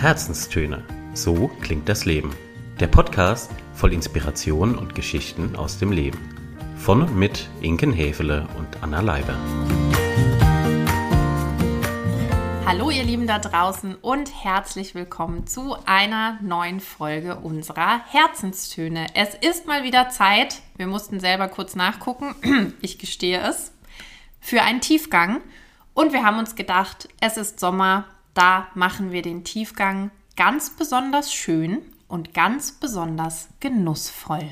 Herzenstöne. So klingt das Leben. Der Podcast voll Inspiration und Geschichten aus dem Leben. Von und mit Inken Hefele und Anna Leiber. Hallo ihr Lieben da draußen und herzlich willkommen zu einer neuen Folge unserer Herzenstöne. Es ist mal wieder Zeit, wir mussten selber kurz nachgucken, ich gestehe es, für einen Tiefgang. Und wir haben uns gedacht, es ist Sommer, da machen wir den Tiefgang ganz besonders schön und ganz besonders genussvoll.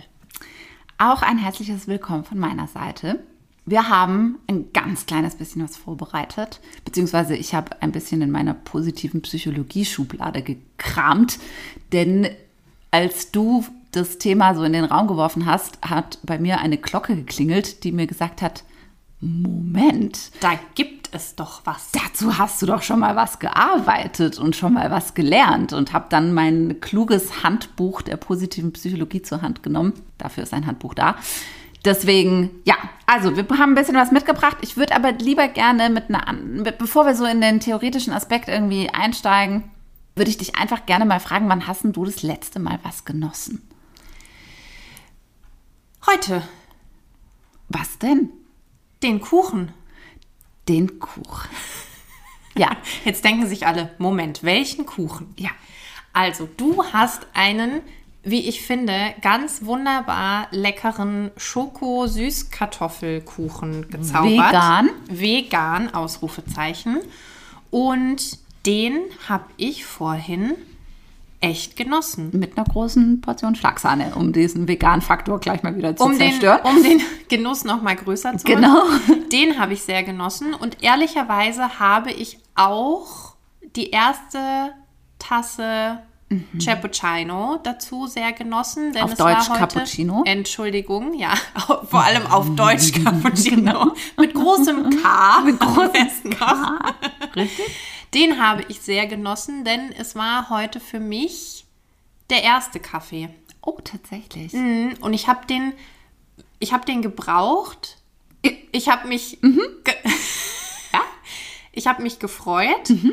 Auch ein herzliches Willkommen von meiner Seite. Wir haben ein ganz kleines bisschen was vorbereitet, beziehungsweise ich habe ein bisschen in meiner positiven Psychologie-Schublade gekramt, denn als du das Thema so in den Raum geworfen hast, hat bei mir eine Glocke geklingelt, die mir gesagt hat, Moment. Da gibt es doch was. Dazu hast du doch schon mal was gearbeitet und schon mal was gelernt und habe dann mein kluges Handbuch der positiven Psychologie zur Hand genommen. Dafür ist ein Handbuch da. Deswegen, ja, also wir haben ein bisschen was mitgebracht. Ich würde aber lieber gerne mit einer, bevor wir so in den theoretischen Aspekt irgendwie einsteigen, würde ich dich einfach gerne mal fragen, wann hast du das letzte Mal was genossen? Heute. Was denn? Den Kuchen. Den Kuchen. Ja. Jetzt denken sich alle, Moment, welchen Kuchen? Ja. Also, du hast einen, wie ich finde, ganz wunderbar leckeren Schoko-Süßkartoffelkuchen gezaubert. Vegan. Vegan, Ausrufezeichen. Und den habe ich vorhin echt genossen. Mit einer großen Portion Schlagsahne, um diesen veganen Faktor gleich mal wieder zu um zerstören. Den, um den Genuss noch mal größer zu Genau. machen. Den habe ich sehr genossen. Und ehrlicherweise habe ich auch die erste Tasse Cappuccino dazu sehr genossen. Denn Auf es Deutsch war heute, Cappuccino? Entschuldigung, ja, vor allem auf Deutsch Cappuccino. Mit großem K. Mit großem K. Richtig? Den habe ich sehr genossen, denn es war heute für mich der erste Kaffee. Oh, tatsächlich. Mhm, Und ich habe den, ich habe den gebraucht. Ich habe mich, Mhm. ge ja, ich habe mich gefreut. Mhm.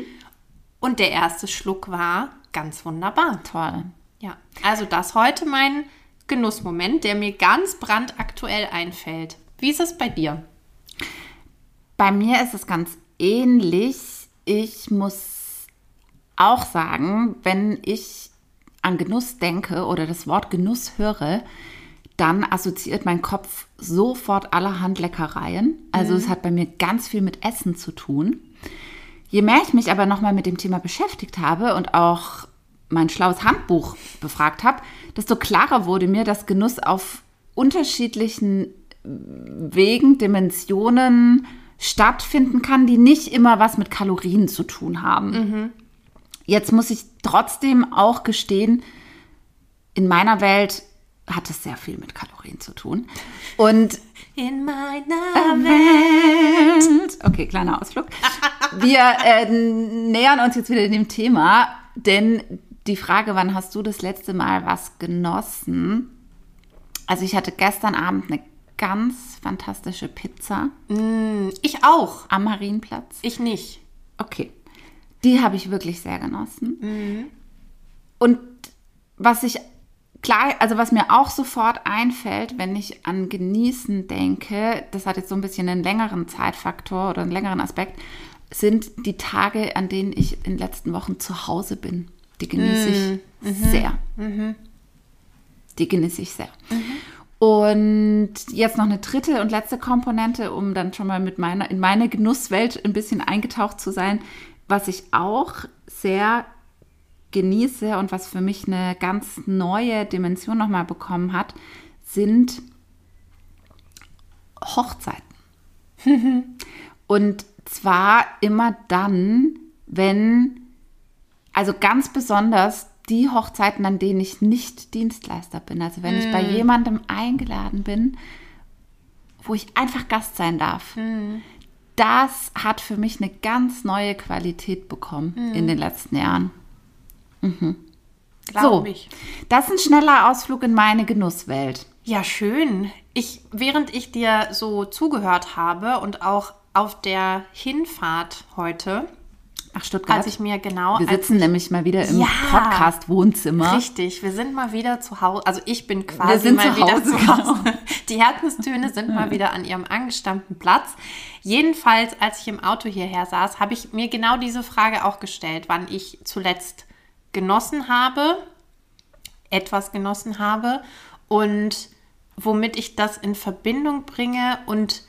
Und der erste Schluck war ganz wunderbar. Toll. Ja, also das heute mein Genussmoment, der mir ganz brandaktuell einfällt. Wie ist es bei dir? Bei mir ist es ganz ähnlich. Ich muss auch sagen, wenn ich an Genuss denke oder das Wort Genuss höre, dann assoziiert mein Kopf sofort allerhand Leckereien. Also es hat bei mir ganz viel mit Essen zu tun. Je mehr ich mich aber nochmal mit dem Thema beschäftigt habe und auch mein schlaues Handbuch befragt habe, desto klarer wurde mir, dass Genuss auf unterschiedlichen Wegen, Dimensionen stattfinden kann, die nicht immer was mit Kalorien zu tun haben. Jetzt muss ich trotzdem auch gestehen, in meiner Welt hat es sehr viel mit Kalorien zu tun. Und In meiner Welt. Okay, kleiner Ausflug. Wir äh, nähern uns jetzt wieder dem Thema, denn die Frage, wann hast du das letzte Mal was genossen? Also ich hatte gestern Abend eine ganz fantastische Pizza Ich auch. am Marienplatz. Ich nicht. Okay. Die habe ich wirklich sehr genossen. Und was ich klar, also was mir auch sofort einfällt, wenn ich an Genießen denke, das hat jetzt so ein bisschen einen längeren Zeitfaktor oder einen längeren Aspekt, sind die Tage, an denen ich in den letzten Wochen zu Hause bin. Die genieße ich sehr. Die genieße ich sehr. Und jetzt noch eine dritte und letzte Komponente, um dann schon mal mit meiner, in meine Genusswelt ein bisschen eingetaucht zu sein, was ich auch sehr genieße und was für mich eine ganz neue Dimension nochmal bekommen hat, sind Hochzeiten. und zwar immer dann, wenn, also ganz besonders die Hochzeiten, an denen ich nicht Dienstleister bin. Also wenn ich bei jemandem eingeladen bin, wo ich einfach Gast sein darf. Das hat für mich eine ganz neue Qualität bekommen in den letzten Jahren. Glaube so, ich. das ist ein schneller Ausflug in meine Genusswelt. Ja, schön. Ich, während ich dir so zugehört habe und auch auf der Hinfahrt heute, Ach, Stuttgart. Als ich mir genau. Wir sitzen nämlich mal wieder im Ja. Podcast-Wohnzimmer. Richtig, wir sind mal wieder zu Hause. Also ich bin quasi Wir sind mal zu wieder Hause, zu Hause. Die Herzenstöne sind mal wieder an ihrem angestammten Platz. Jedenfalls, als ich im Auto hierher saß, habe ich mir genau diese Frage auch gestellt, wann ich zuletzt genossen habe, etwas genossen habe und womit ich das in Verbindung bringe. Und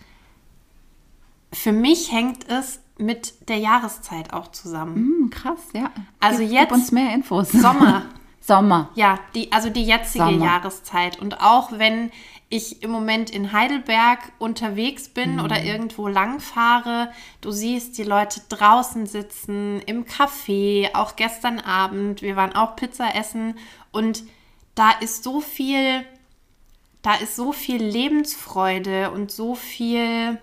für mich hängt es mit der Jahreszeit auch zusammen. Hm, krass, ja. Also gib, jetzt Gib uns mehr Infos. Sommer. Sommer. Ja, die, also die jetzige Sommer. Jahreszeit. Und auch wenn ich im Moment in Heidelberg unterwegs bin Mhm. oder irgendwo lang fahre, du siehst die Leute draußen sitzen, im Café, auch gestern Abend, wir waren auch Pizza essen und da ist so viel, da ist so viel Lebensfreude und so viel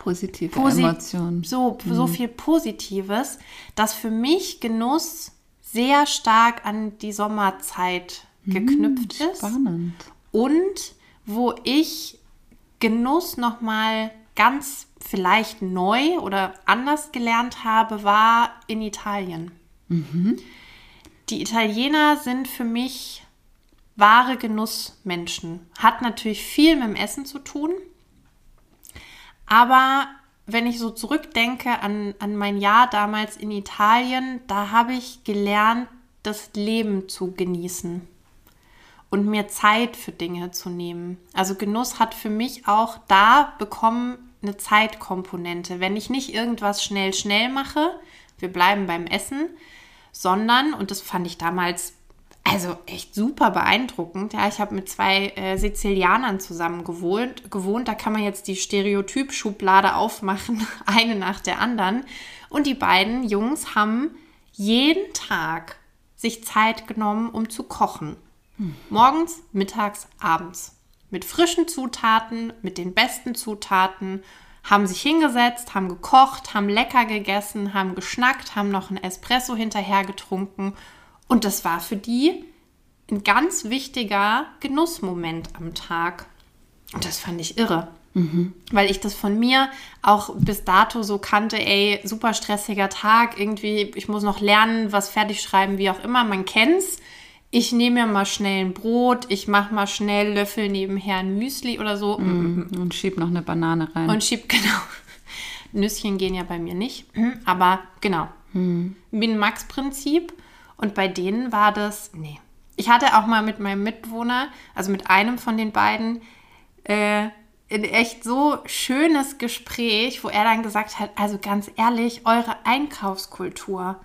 Positive Posi- Emotionen. So, so viel Positives, dass für mich Genuss sehr stark an die Sommerzeit geknüpft ist. Spannend. Und wo ich Genuss nochmal ganz vielleicht neu oder anders gelernt habe, war in Italien. Die Italiener sind für mich wahre Genussmenschen. Hat natürlich viel mit dem Essen zu tun. Aber wenn ich so zurückdenke an, an mein Jahr damals in Italien, da habe ich gelernt, das Leben zu genießen und mir Zeit für Dinge zu nehmen. Also Genuss hat für mich auch da bekommen eine Zeitkomponente. Wenn ich nicht irgendwas schnell, schnell mache, wir bleiben beim Essen, sondern, und das fand ich damals also echt super beeindruckend. Ja, ich habe mit zwei äh, Sizilianern zusammen gewohnt, gewohnt. Da kann man jetzt die Stereotyp-Schublade aufmachen, eine nach der anderen. Und die beiden Jungs haben jeden Tag sich Zeit genommen, um zu kochen. Morgens, mittags, abends. Mit frischen Zutaten, mit den besten Zutaten. Haben sich hingesetzt, haben gekocht, haben lecker gegessen, haben geschnackt, haben noch einen Espresso hinterher getrunken. Und das war für die ein ganz wichtiger Genussmoment am Tag. Und das fand ich irre. Weil ich das von mir auch bis dato so kannte, ey, super stressiger Tag, irgendwie, ich muss noch lernen, was fertig schreiben, wie auch immer, man kennt's. Ich nehme mir mal schnell ein Brot, ich mache mal schnell Löffel nebenher ein Müsli oder so Und schieb noch eine Banane rein. und schieb, genau. Nüsschen gehen ja bei mir nicht, aber genau. Min-Max-Prinzip. Und bei denen war das, nee. Ich hatte auch mal mit meinem Mitbewohner, also mit einem von den beiden, äh, ein echt so schönes Gespräch, wo er dann gesagt hat, also ganz ehrlich, eure Einkaufskultur,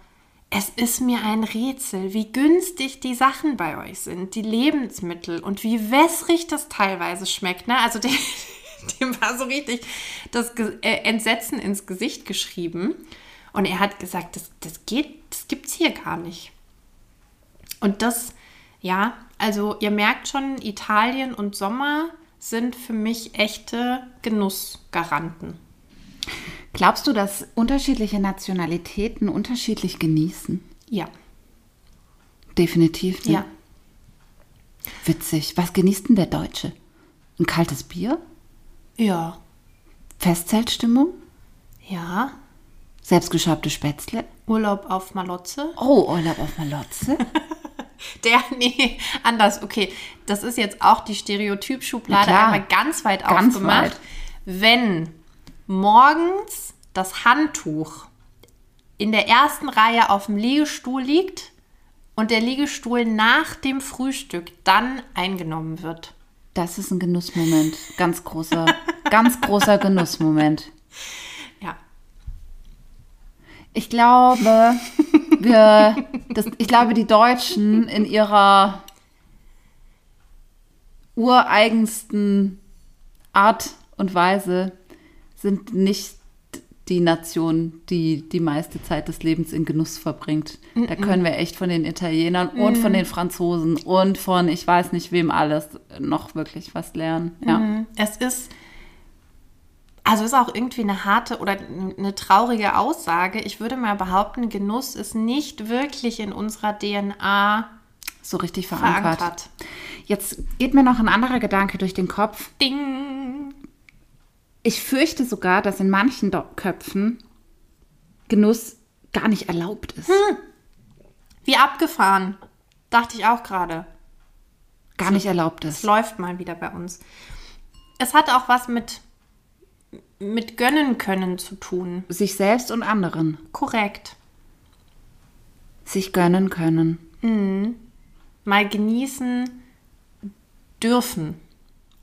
es ist mir ein Rätsel, wie günstig die Sachen bei euch sind, die Lebensmittel und wie wässrig das teilweise schmeckt. Ne? Also dem, dem war so richtig das äh, Entsetzen ins Gesicht geschrieben. Und er hat gesagt, das, das geht, das gibt's hier gar nicht. Und das, ja, also ihr merkt schon, Italien und Sommer sind für mich echte Genussgaranten. Glaubst du, dass unterschiedliche Nationalitäten unterschiedlich genießen? Ja, Definitiv. Ne? ja. Witzig. Was genießt denn der Deutsche? Ein kaltes Bier? Ja, Festzeltstimmung? ja. Selbstgeschabte Spätzle? Urlaub auf Malotze. Oh, Urlaub auf Malotze? Der, nee, anders. Okay, das ist jetzt auch die Stereotypschublade einmal ganz weit Ganz aufgemacht. weit. Wenn morgens das Handtuch in der ersten Reihe auf dem Liegestuhl liegt und der Liegestuhl nach dem Frühstück dann eingenommen wird. Das ist ein Genussmoment. Ganz großer, ganz großer Genussmoment. Ja. Ich glaube, wir, das, ich glaube, die Deutschen in ihrer ureigensten Art und Weise sind nicht die Nation, die die meiste Zeit des Lebens in Genuss verbringt. Da können wir echt von den Italienern und von den Franzosen und von ich weiß nicht wem alles noch wirklich was lernen. Ja. Es ist, also ist auch irgendwie eine harte oder eine traurige Aussage. Ich würde mal behaupten, Genuss ist nicht wirklich in unserer DNA So richtig verankert. verankert. Jetzt geht mir noch ein anderer Gedanke durch den Kopf. Ding. Ich fürchte sogar, dass in manchen Köpfen Genuss gar nicht erlaubt ist. Wie abgefahren. Dachte ich auch gerade. Gar nicht erlaubt Es ist. läuft mal wieder bei uns. Es hat auch was mit, mit gönnen können zu tun. Sich selbst und anderen. Korrekt. Sich gönnen können. Mal genießen dürfen.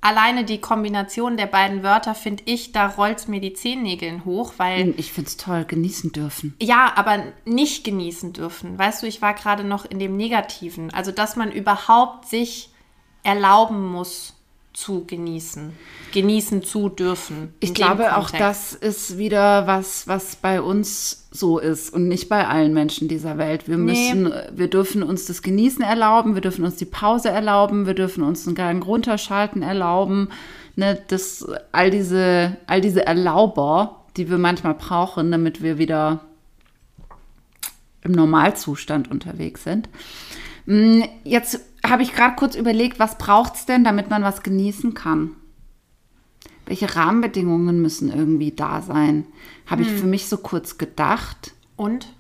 Alleine die Kombination der beiden Wörter finde ich, da rollt mir die Zehennägeln hoch, weil Ich finde es toll, genießen dürfen. Ja, aber nicht genießen dürfen. Weißt du, ich war gerade noch in dem Negativen. Also, dass man überhaupt sich erlauben muss zu genießen. Genießen zu dürfen. Ich glaube, auch das ist wieder was, was bei uns so ist und nicht bei allen Menschen dieser Welt. Wir Nee. müssen, wir dürfen uns das Genießen erlauben, wir dürfen uns die Pause erlauben, wir dürfen uns einen Gang runterschalten erlauben. Ne, das, all diese, all diese Erlauber, die wir manchmal brauchen, damit wir wieder im Normalzustand unterwegs sind. Mm, Jetzt habe ich gerade kurz überlegt, was braucht es denn, damit man was genießen kann? Welche Rahmenbedingungen müssen irgendwie da sein? Habe ich Hm. für mich so kurz gedacht Und?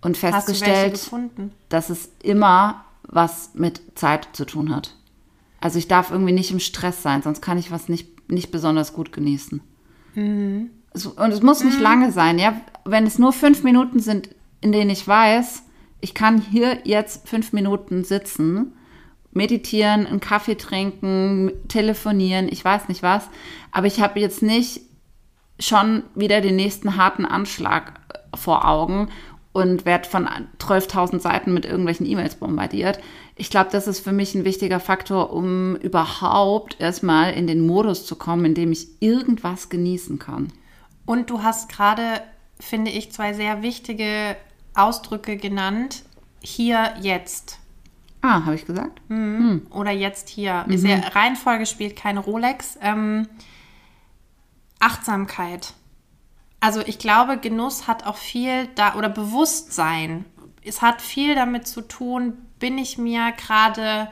und festgestellt, dass es immer was mit Zeit zu tun hat. Also ich darf irgendwie nicht im Stress sein, sonst kann ich was nicht, nicht besonders gut genießen. Mhm. Und es muss nicht lange sein, ja. Wenn es nur fünf Minuten sind, in denen ich weiß, ich kann hier jetzt fünf Minuten sitzen, meditieren, einen Kaffee trinken, telefonieren, ich weiß nicht was, aber ich habe jetzt nicht schon wieder den nächsten harten Anschlag vor Augen und werde von 12.000 Seiten mit irgendwelchen E-Mails bombardiert. Ich glaube, das ist für mich ein wichtiger Faktor, um überhaupt erstmal in den Modus zu kommen, in dem ich irgendwas genießen kann. Und du hast gerade, finde ich, zwei sehr wichtige Ausdrücke genannt. Hier, jetzt. Ah, habe ich gesagt? Oder jetzt hier. Ist ja, Reihenfolge spielt keine Rolex. Ähm, Achtsamkeit. Also ich glaube, Genuss hat auch viel da oder Bewusstsein. Es hat viel damit zu tun, bin ich mir gerade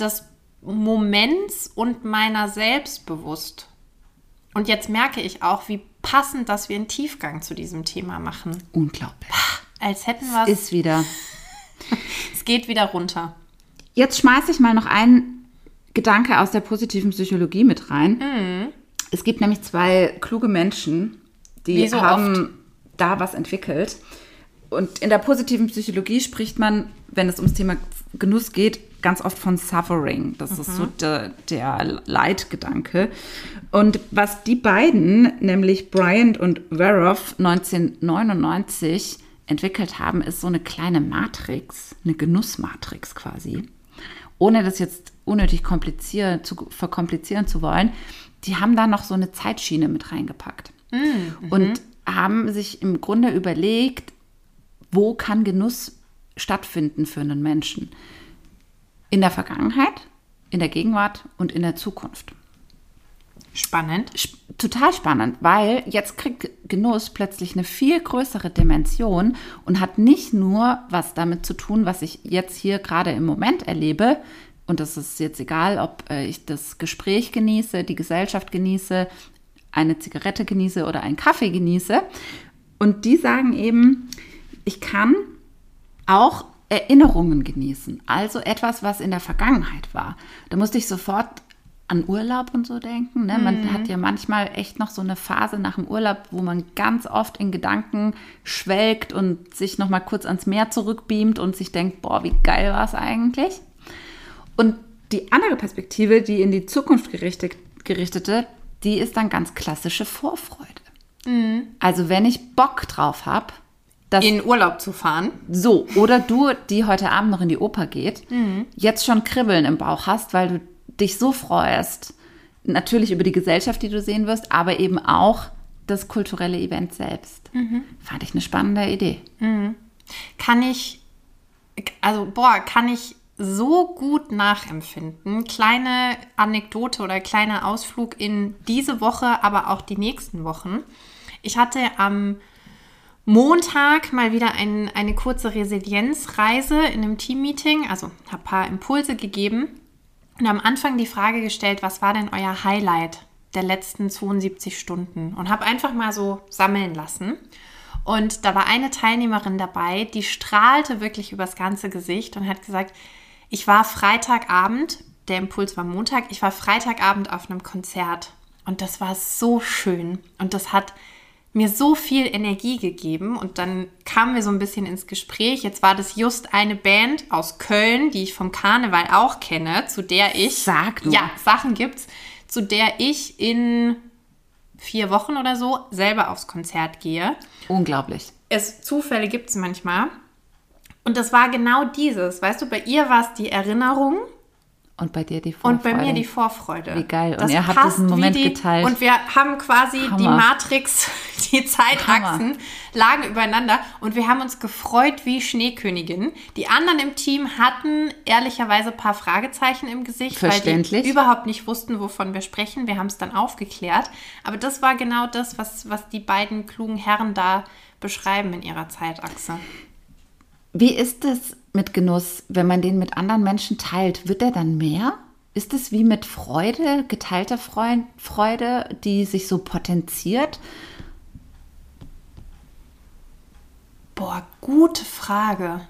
des Moments und meiner selbst bewusst. Und jetzt merke ich auch, wie passend, dass wir einen Tiefgang zu diesem Thema machen. Unglaublich. Als hätten wir es. Ist wieder. Es geht wieder runter. Jetzt schmeiße ich mal noch einen Gedanke aus der positiven Psychologie mit rein. Es gibt nämlich zwei kluge Menschen, die so haben da was entwickelt. Und in der positiven Psychologie spricht man, wenn es ums Thema Genuss geht, ganz oft von Suffering. Das ist so der, der Leitgedanke. Und was die beiden, nämlich Bryant und Veroff 1999 entwickelt haben, ist so eine kleine Matrix, eine Genussmatrix quasi. Ohne das jetzt unnötig komplizieren, zu, verkomplizieren zu wollen, die haben da noch so eine Zeitschiene mit reingepackt. Und haben sich im Grunde überlegt, wo kann Genuss stattfinden für einen Menschen? In der Vergangenheit, in der Gegenwart und in der Zukunft. Spannend. Sp- Total spannend, weil jetzt kriegt Genuss plötzlich eine viel größere Dimension und hat nicht nur was damit zu tun, was ich jetzt hier gerade im Moment erlebe. Und das ist jetzt egal, ob äh, ich das Gespräch genieße, die Gesellschaft genieße, eine Zigarette genieße oder einen Kaffee genieße. Und die sagen eben, ich kann auch Erinnerungen genießen. Also etwas, was in der Vergangenheit war. Da musste ich sofort an Urlaub und so denken. Ne? Man hat ja manchmal echt noch so eine Phase nach dem Urlaub, wo man ganz oft in Gedanken schwelgt und sich noch mal kurz ans Meer zurückbeamt und sich denkt, boah, wie geil war es eigentlich. Und die andere Perspektive, die in die Zukunft gerichtet, gerichtete, die ist dann ganz klassische Vorfreude. Also wenn ich Bock drauf habe, dass In Urlaub zu fahren. so, oder du, die heute Abend noch in die Oper geht, jetzt schon Kribbeln im Bauch hast, weil du dich so freust. Natürlich über die Gesellschaft, die du sehen wirst, aber eben auch das kulturelle Event selbst. Fand ich eine spannende Idee. kann ich, also boah, kann ich so gut nachempfinden. Kleine Anekdote oder kleiner Ausflug in diese Woche, aber auch die nächsten Wochen. Ich hatte am Montag mal wieder ein, eine kurze Resilienzreise in einem Teammeeting, also habe ein paar Impulse gegeben und am Anfang die Frage gestellt, was war denn euer Highlight der letzten 72 Stunden? Und habe einfach mal so sammeln lassen. Und da war eine Teilnehmerin dabei, die strahlte wirklich übers ganze Gesicht und hat gesagt, ich war Freitagabend, der Impuls war Montag, ich war Freitagabend auf einem Konzert und das war so schön und das hat mir so viel Energie gegeben und dann kamen wir so ein bisschen ins Gespräch. Jetzt war das just eine Band aus Köln, die ich vom Karneval auch kenne, zu der ich Sag nur. ja Sachen gibt's, zu der ich in vier Wochen oder so selber aufs Konzert gehe. Unglaublich. Es Zufälle gibt's manchmal. Und das war genau dieses, weißt du, bei ihr war es die Erinnerung Und bei dir die Vorfreude. und bei mir die Vorfreude. Wie geil. Und Das ihr habt passt diesen Moment die, geteilt. Und wir haben quasi die Hammer. Matrix, die Zeitachsen lagen übereinander und wir haben uns gefreut wie Schneekönigin. Die anderen im Team hatten ehrlicherweise ein paar Fragezeichen im Gesicht, weil Verständlich. die überhaupt nicht wussten, wovon wir sprechen. Wir haben es dann aufgeklärt. Aber das war genau das, was, was die beiden klugen Herren da beschreiben in ihrer Zeitachse. Wie ist es mit Genuss, wenn man den mit anderen Menschen teilt? Wird er dann mehr? Ist es wie mit Freude, geteilter Freu- Freude, die sich so potenziert? Boah, gute Frage.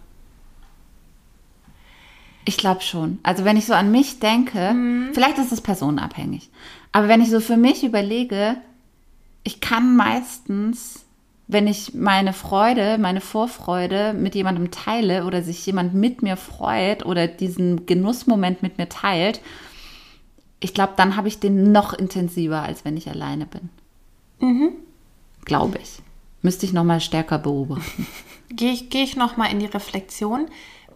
Ich glaube schon. Also wenn ich so an mich denke, vielleicht ist es personenabhängig, aber wenn ich so für mich überlege, ich kann meistens, wenn ich meine Freude, meine Vorfreude mit jemandem teile oder sich jemand mit mir freut oder diesen Genussmoment mit mir teilt, ich glaube, dann habe ich den noch intensiver, als wenn ich alleine bin. Glaube ich. Müsste ich noch mal stärker beobachten. Gehe ich, geh ich nochmal in die Reflexion.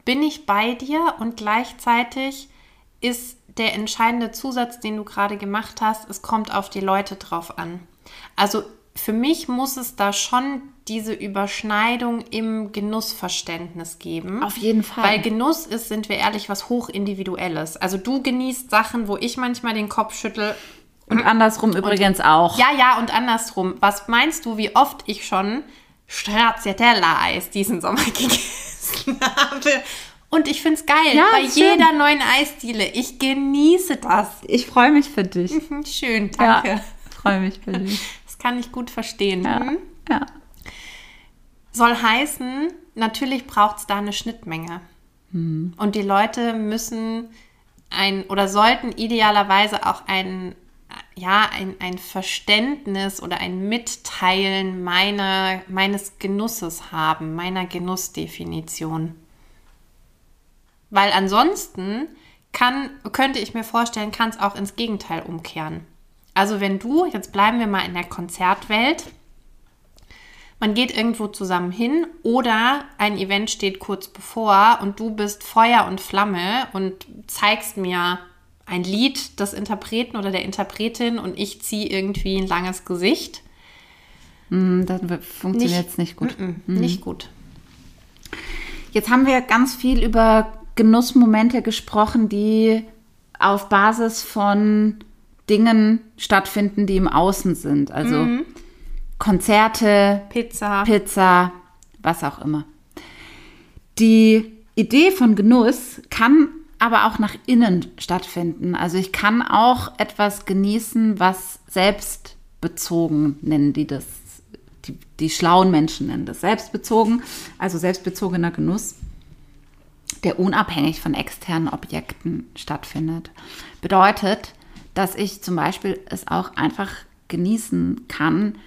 Bin ich bei dir und gleichzeitig ist der entscheidende Zusatz, den du gerade gemacht hast, es kommt auf die Leute drauf an. Also für mich muss es da schon diese Überschneidung im Genussverständnis geben. Auf jeden Fall. Weil Genuss ist, sind wir ehrlich, was hochindividuelles. Also du genießt Sachen, wo ich manchmal den Kopf schüttel. Und andersrum übrigens auch. Ja, ja, und andersrum. Was meinst du, wie oft ich schon Stracciatella-Eis diesen Sommer gegessen habe? Und ich finde es geil. Ja, bei schön. jeder neuen Eisdiele. Ich genieße das. Ich freue mich für dich. Hm, Schön, danke. Ja, freue mich für dich. Kann ich gut verstehen. Ja. Hm? ja. Soll heißen, natürlich braucht es da eine Schnittmenge. Und die Leute müssen ein oder sollten idealerweise auch ein, ja, ein, ein Verständnis oder ein Mitteilen meiner, meines Genusses haben, meiner Genussdefinition. Weil ansonsten kann, könnte ich mir vorstellen, kann es auch ins Gegenteil umkehren. Also wenn du, jetzt bleiben wir mal in der Konzertwelt, man geht irgendwo zusammen hin oder ein Event steht kurz bevor und du bist Feuer und Flamme und zeigst mir ein Lied des Interpreten oder der Interpretin und ich ziehe irgendwie ein langes Gesicht. Hm, Das funktioniert jetzt nicht gut. Mm, Nicht gut. Jetzt haben wir ganz viel über Genussmomente gesprochen, die auf Basis von Dingen stattfinden, die im Außen sind. Also Konzerte, Pizza. Pizza, was auch immer. Die Idee von Genuss kann aber auch nach innen stattfinden. Also ich kann auch etwas genießen, was selbstbezogen nennen die das. Die, die schlauen Menschen nennen das selbstbezogen, also selbstbezogener Genuss, der unabhängig von externen Objekten stattfindet. Bedeutet, dass ich zum Beispiel es auch einfach genießen kann,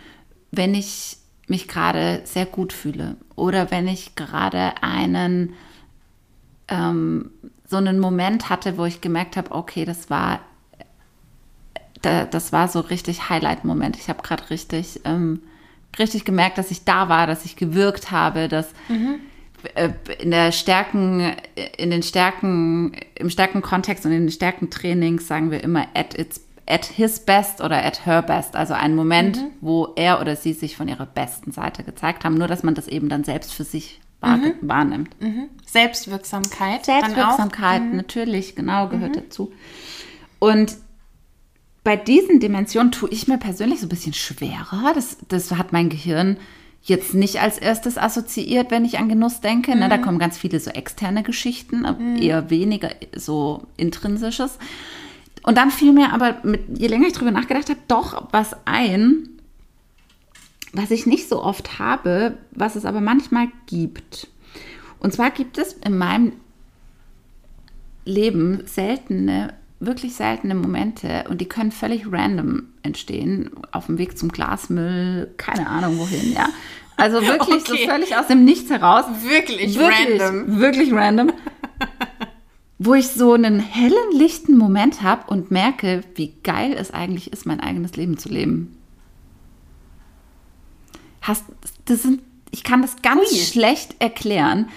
wenn ich mich gerade sehr gut fühle oder wenn ich gerade einen ähm, so einen Moment hatte, wo ich gemerkt habe, okay, das war da, das war so richtig Highlight-Moment. Ich habe gerade richtig ähm, richtig gemerkt, dass ich da war, dass ich gewirkt habe, dass äh, in der Stärken, in den Stärken, im Stärkenkontext und in den Stärkentrainings sagen wir immer at its at his best oder at her best, also ein Moment, wo er oder sie sich von ihrer besten Seite gezeigt haben, nur dass man das eben dann selbst für sich wahr wahrnimmt. Selbstwirksamkeit. dann auch. Selbstwirksamkeit, natürlich, genau, gehört dazu. Und bei diesen Dimensionen tue ich mir persönlich so ein bisschen schwerer. Das, das hat mein Gehirn jetzt nicht als erstes assoziiert, wenn ich an Genuss denke. Ne, da kommen ganz viele so externe Geschichten, aber eher weniger so intrinsisches. Und dann fiel mir aber, mit, je länger ich drüber nachgedacht habe, doch was ein, was ich nicht so oft habe, was es aber manchmal gibt. Und zwar gibt es in meinem Leben seltene, wirklich seltene Momente und die können völlig random entstehen, auf dem Weg zum Glasmüll, keine Ahnung wohin, ja. Also wirklich okay. so völlig aus dem Nichts heraus. Wirklich, wirklich random. Wirklich random. wo ich so einen hellen, lichten Moment habe und merke, wie geil es eigentlich ist, mein eigenes Leben zu leben. Hast, das sind, ich kann das ganz Ui. schlecht erklären.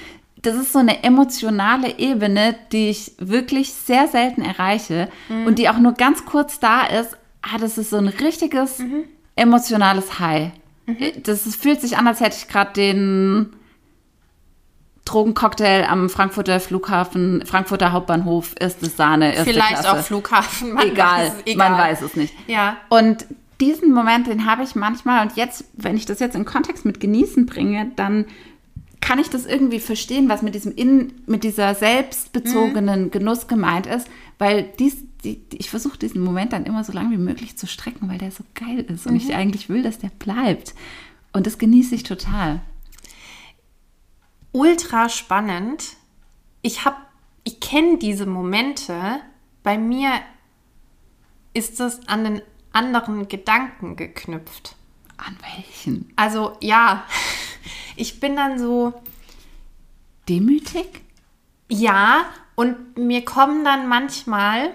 Das ist so eine emotionale Ebene, die ich wirklich sehr selten erreiche mhm. und die auch nur ganz kurz da ist. Ah, das ist so ein richtiges mhm. emotionales High. Mhm. Das, fühlt sich an, als hätte ich gerade den Drogencocktail am Frankfurter Flughafen, Frankfurter Hauptbahnhof, erste Sahne, erste Vielleicht Klasse. auch Flughafen, man egal, weiß, egal, man weiß es nicht. Ja. Und diesen Moment, den habe ich manchmal und jetzt, wenn ich das jetzt in Kontext mit genießen bringe, dann kann ich das irgendwie verstehen, was mit diesem in, mit dieser selbstbezogenen mhm. Genuss gemeint ist, weil dies, die, ich versuche diesen Moment dann immer so lange wie möglich zu strecken, weil der so geil ist und ich mhm. eigentlich will, dass der bleibt. Und das genieße ich total ultra spannend. Ich habe, ich kenne diese Momente. Bei mir ist es an den anderen Gedanken geknüpft. An welchen? Also ja, ich bin dann so demütig. Ja, und mir kommen dann manchmal,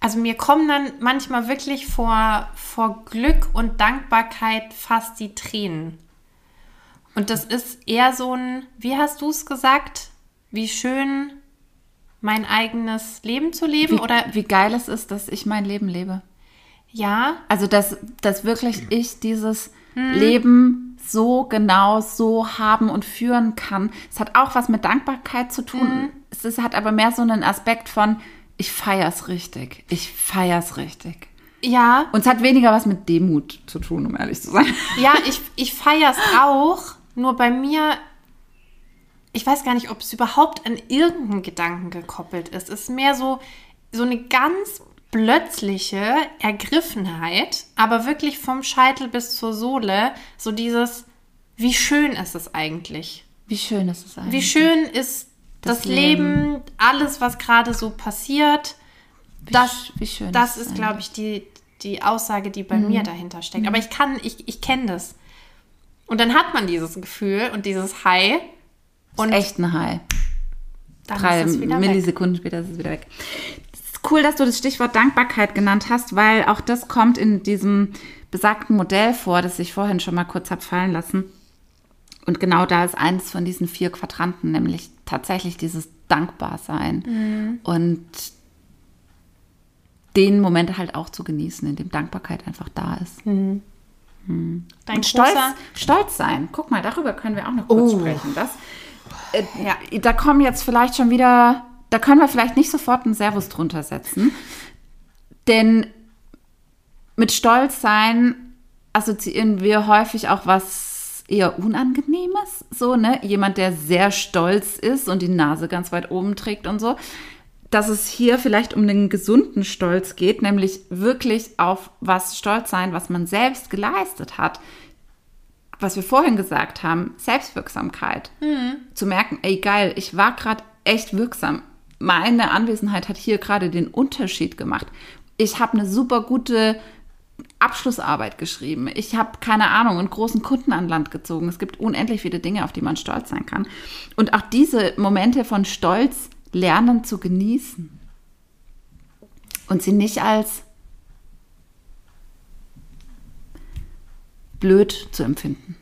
also mir kommen dann manchmal wirklich vor, vor Glück und Dankbarkeit fast die Tränen. Und das ist eher so ein, wie hast du es gesagt? Wie schön mein eigenes Leben zu leben wie, oder wie geil es ist, dass ich mein Leben lebe. Ja. Also dass, dass wirklich ich dieses hm. Leben so genau so haben und führen kann. Es hat auch was mit Dankbarkeit zu tun. Hm. Es ist, hat aber mehr so einen Aspekt von, ich feier's richtig. Ich feier's richtig. Ja. Und es hat weniger was mit Demut zu tun, um ehrlich zu sein. Ja, ich, ich feier's auch. Nur bei mir, ich weiß gar nicht, ob es überhaupt an irgendeinen Gedanken gekoppelt ist. Es ist mehr so, so eine ganz plötzliche Ergriffenheit, aber wirklich vom Scheitel bis zur Sohle, so dieses, wie schön ist es eigentlich? Wie schön ist es eigentlich? Wie schön ist das, das Leben, Leben, alles, was gerade so passiert. Wie, das, wie schön das ist, glaube ich, die, die Aussage, die bei mhm. mir dahinter steckt. Mhm. Aber ich kann, ich, ich kenne das. Und dann hat man dieses Gefühl und dieses High. Und echt ein High. Drei Millisekunden weg. später ist es wieder weg. Cool, dass du das Stichwort Dankbarkeit genannt hast, weil auch das kommt in diesem besagten Modell vor, das ich vorhin schon mal kurz habe fallen lassen. Und genau da ist eines von diesen vier Quadranten, nämlich tatsächlich dieses Dankbarsein. Mhm. Und den Moment halt auch zu genießen, in dem Dankbarkeit einfach da ist. Mhm. Hm. Dein und stolz, stolz sein. Guck mal, darüber können wir auch noch kurz oh. sprechen. Das, äh, ja. Da kommen jetzt vielleicht schon wieder, da können wir vielleicht nicht sofort einen Servus drunter setzen. Denn mit Stolz sein assoziieren wir häufig auch was eher Unangenehmes. So, ne? Jemand, der sehr stolz ist und die Nase ganz weit oben trägt und so dass es hier vielleicht um den gesunden Stolz geht, nämlich wirklich auf was stolz sein, was man selbst geleistet hat. Was wir vorhin gesagt haben, Selbstwirksamkeit. Mhm. Zu merken, ey geil, ich war gerade echt wirksam. Meine Anwesenheit hat hier gerade den Unterschied gemacht. Ich habe eine super gute Abschlussarbeit geschrieben. Ich habe keine Ahnung, einen großen Kunden an Land gezogen. Es gibt unendlich viele Dinge, auf die man stolz sein kann. Und auch diese Momente von Stolz lernen zu genießen und sie nicht als blöd zu empfinden.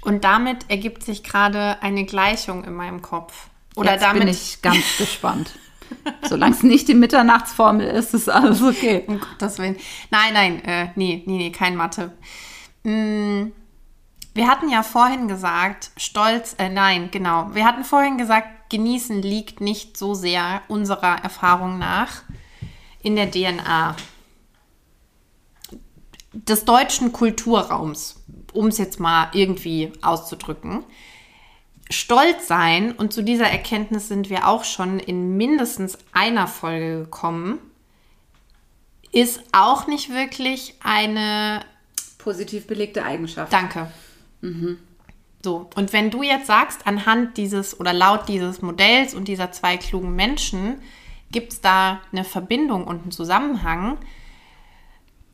Und damit ergibt sich gerade eine Gleichung in meinem Kopf. Oder Jetzt damit bin ich ganz gespannt. Solange es nicht die Mitternachtsformel ist, ist alles okay. Um Gottes Willen. Nein, nein, äh, nee, nee, nee, kein Mathe. Mm, wir hatten ja vorhin gesagt, Stolz, äh, nein, genau. Wir hatten vorhin gesagt, Genießen liegt nicht so sehr unserer Erfahrung nach in der DNA des deutschen Kulturraums, um es jetzt mal irgendwie auszudrücken. Stolz sein, und zu dieser Erkenntnis sind wir auch schon in mindestens einer Folge gekommen, ist auch nicht wirklich eine positiv belegte Eigenschaft. Danke. So, und wenn du jetzt sagst, anhand dieses oder laut dieses Modells und dieser zwei klugen Menschen gibt es da eine Verbindung und einen Zusammenhang,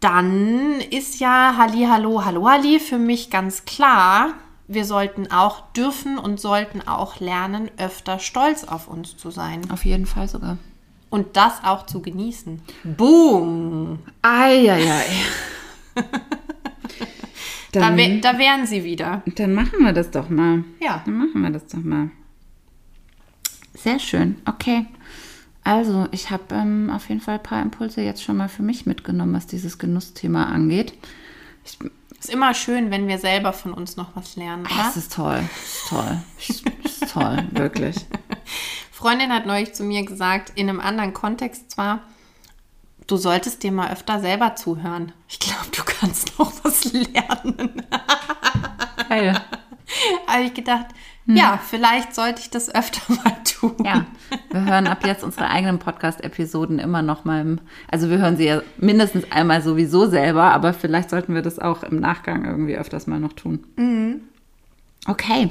dann ist ja Halli, Hallo, Hallo, Halli für mich ganz klar, wir sollten auch, dürfen und sollten auch lernen, öfter stolz auf uns zu sein Auf jeden Fall sogar. und das auch zu genießen. Boom! Eieiei. Da, Dann, wär, da wären sie wieder. dann machen wir das doch mal. Ja. Dann machen wir das doch mal. Sehr schön. Okay. Also, ich habe ähm, auf jeden Fall ein paar Impulse jetzt schon mal für mich mitgenommen, was dieses Genussthema angeht. Ich, Ist immer schön, wenn wir selber von uns noch was lernen, oder? das ist toll. Das ist toll. Das ist toll, wirklich. Freundin hat neulich zu mir gesagt, in einem anderen Kontext zwar, du solltest dir mal öfter selber zuhören. Ich glaube, du kannst noch was lernen. Geil. Habe ich gedacht, ja, vielleicht sollte ich das öfter mal tun. Ja, wir hören ab jetzt unsere eigenen Podcast-Episoden immer noch mal im, also wir hören sie ja mindestens einmal sowieso selber, aber vielleicht sollten wir das auch im Nachgang irgendwie öfters mal noch tun. Okay.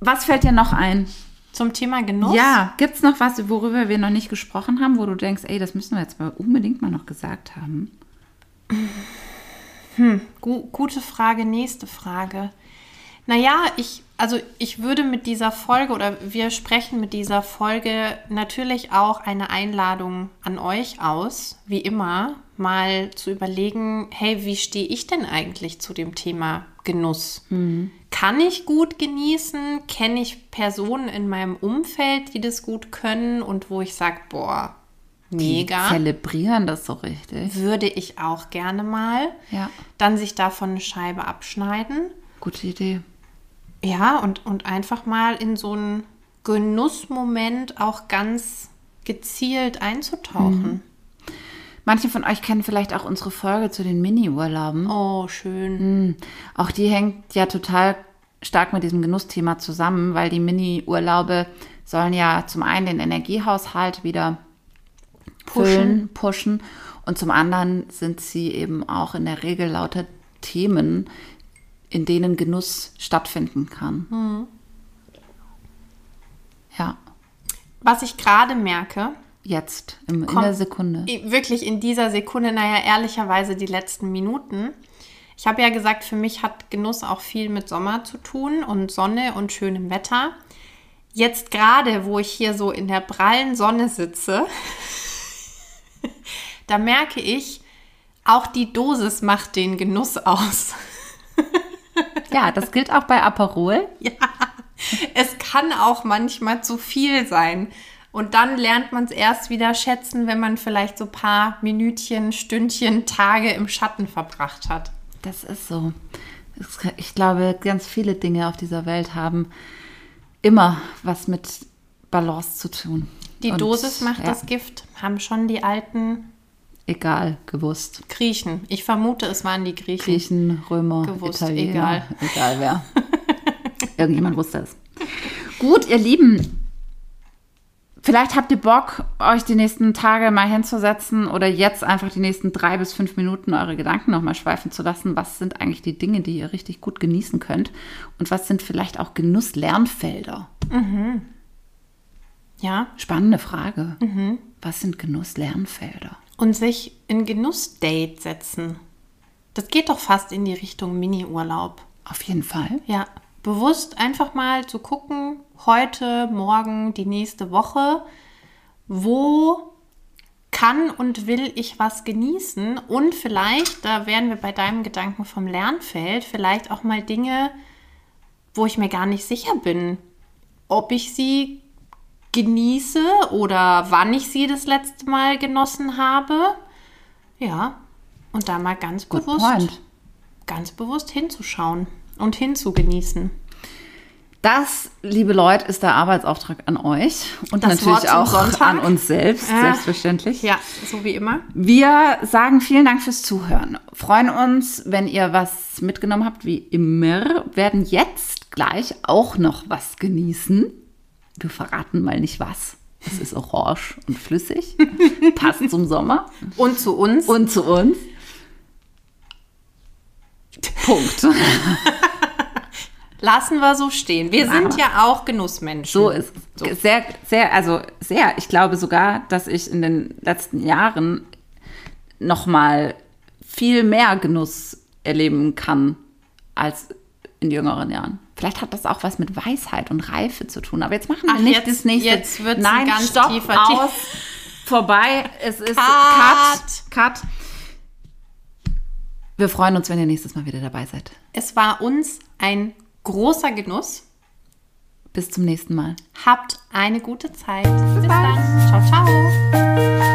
Was fällt dir noch ein? Zum Thema Genuss. Ja, gibt es noch was, worüber wir noch nicht gesprochen haben, wo du denkst, ey, das müssen wir jetzt mal unbedingt mal noch gesagt haben? Gu gute Frage, nächste Frage. Naja, ich, also ich würde mit dieser Folge oder wir sprechen mit dieser Folge natürlich auch eine Einladung an euch aus, wie immer, mal zu überlegen, hey, wie stehe ich denn eigentlich zu dem Thema Genuss? Kann ich gut genießen? Kenne ich Personen in meinem Umfeld, die das gut können und wo ich sage, boah, mega Die zelebrieren das so richtig. würde ich auch gerne mal. Ja. Dann sich davon eine Scheibe abschneiden. Gute Idee. Ja, und, und einfach mal in so einen Genussmoment auch ganz gezielt einzutauchen. Manche von euch kennen vielleicht auch unsere Folge zu den Mini-Urlauben. Oh, schön. Auch die hängt ja total stark mit diesem Genussthema zusammen, weil die Mini-Urlaube sollen ja zum einen den Energiehaushalt wieder füllen, pushen und zum anderen sind sie eben auch in der Regel lauter Themen, in denen Genuss stattfinden kann. Ja, Was ich gerade merke, jetzt, im, in der Sekunde. wirklich in dieser Sekunde, naja, ehrlicherweise die letzten Minuten. Ich habe ja gesagt, für mich hat Genuss auch viel mit Sommer zu tun und Sonne und schönem Wetter. Jetzt gerade, wo ich hier so in der prallen Sonne sitze, da merke ich, auch die Dosis macht den Genuss aus. Ja, das gilt auch bei Aperol. Es kann auch manchmal zu viel sein. Und dann lernt man es erst wieder schätzen, wenn man vielleicht so ein paar Minütchen, Stündchen, Tage im Schatten verbracht hat. Das ist so. Ich glaube, ganz viele Dinge auf dieser Welt haben immer was mit Balance zu tun. Die Und, Dosis macht ja, das Gift, haben schon die alten Egal, gewusst. Griechen. Ich vermute, es waren die Griechen. Griechen, Römer, Gewusst, Italiener, egal wer. Irgendjemand wusste es. Gut, ihr Lieben. Vielleicht habt ihr Bock, euch die nächsten Tage mal hinzusetzen oder jetzt einfach die nächsten drei bis fünf Minuten eure Gedanken nochmal schweifen zu lassen. Was sind eigentlich die Dinge, die ihr richtig gut genießen könnt? Und was sind vielleicht auch Genusslernfelder? Ja. Spannende Frage. Was sind Genusslernfelder? Und sich in Genussdate setzen. Das geht doch fast in die Richtung Mini-Urlaub. Auf jeden Fall. Ja, bewusst einfach mal zu gucken, heute, morgen, die nächste Woche, wo kann und will ich was genießen und vielleicht, da wären wir bei deinem Gedanken vom Lernfeld, vielleicht auch mal Dinge, wo ich mir gar nicht sicher bin, ob ich sie genieße oder wann ich sie das letzte Mal genossen habe. Ja, und da mal ganz Good bewusst point. ganz bewusst hinzuschauen und hinzugenießen. Das, liebe Leute, ist der Arbeitsauftrag an euch und Das natürlich auch Sonntag. an uns selbst, Äh, selbstverständlich. Ja, so wie immer. Wir sagen vielen Dank fürs Zuhören. Freuen uns, wenn ihr was mitgenommen habt, wie immer. Werden jetzt gleich auch noch was genießen. Wir verraten mal nicht was. Es ist orange und flüssig. Passt zum Sommer Und zu uns. und zu uns. Punkt. Lassen wir so stehen. Wir sind ja auch Genussmenschen. So ist es. Sehr, sehr, also sehr. Ich glaube sogar, dass ich in den letzten Jahren noch mal viel mehr Genuss erleben kann als in jüngeren Jahren. Vielleicht hat das auch was mit Weisheit und Reife zu tun. Aber jetzt machen wir Ach, nicht jetzt- das nächste. jetzt ein Nein, ganz stopp, tiefer Tie- aus, vorbei. Es ist Cut. Cut. Cut. Wir freuen uns, wenn ihr nächstes Mal wieder dabei seid. Es war uns ein großer Genuss. Bis zum nächsten Mal. Habt eine gute Zeit. Bis dann. Ciao, ciao.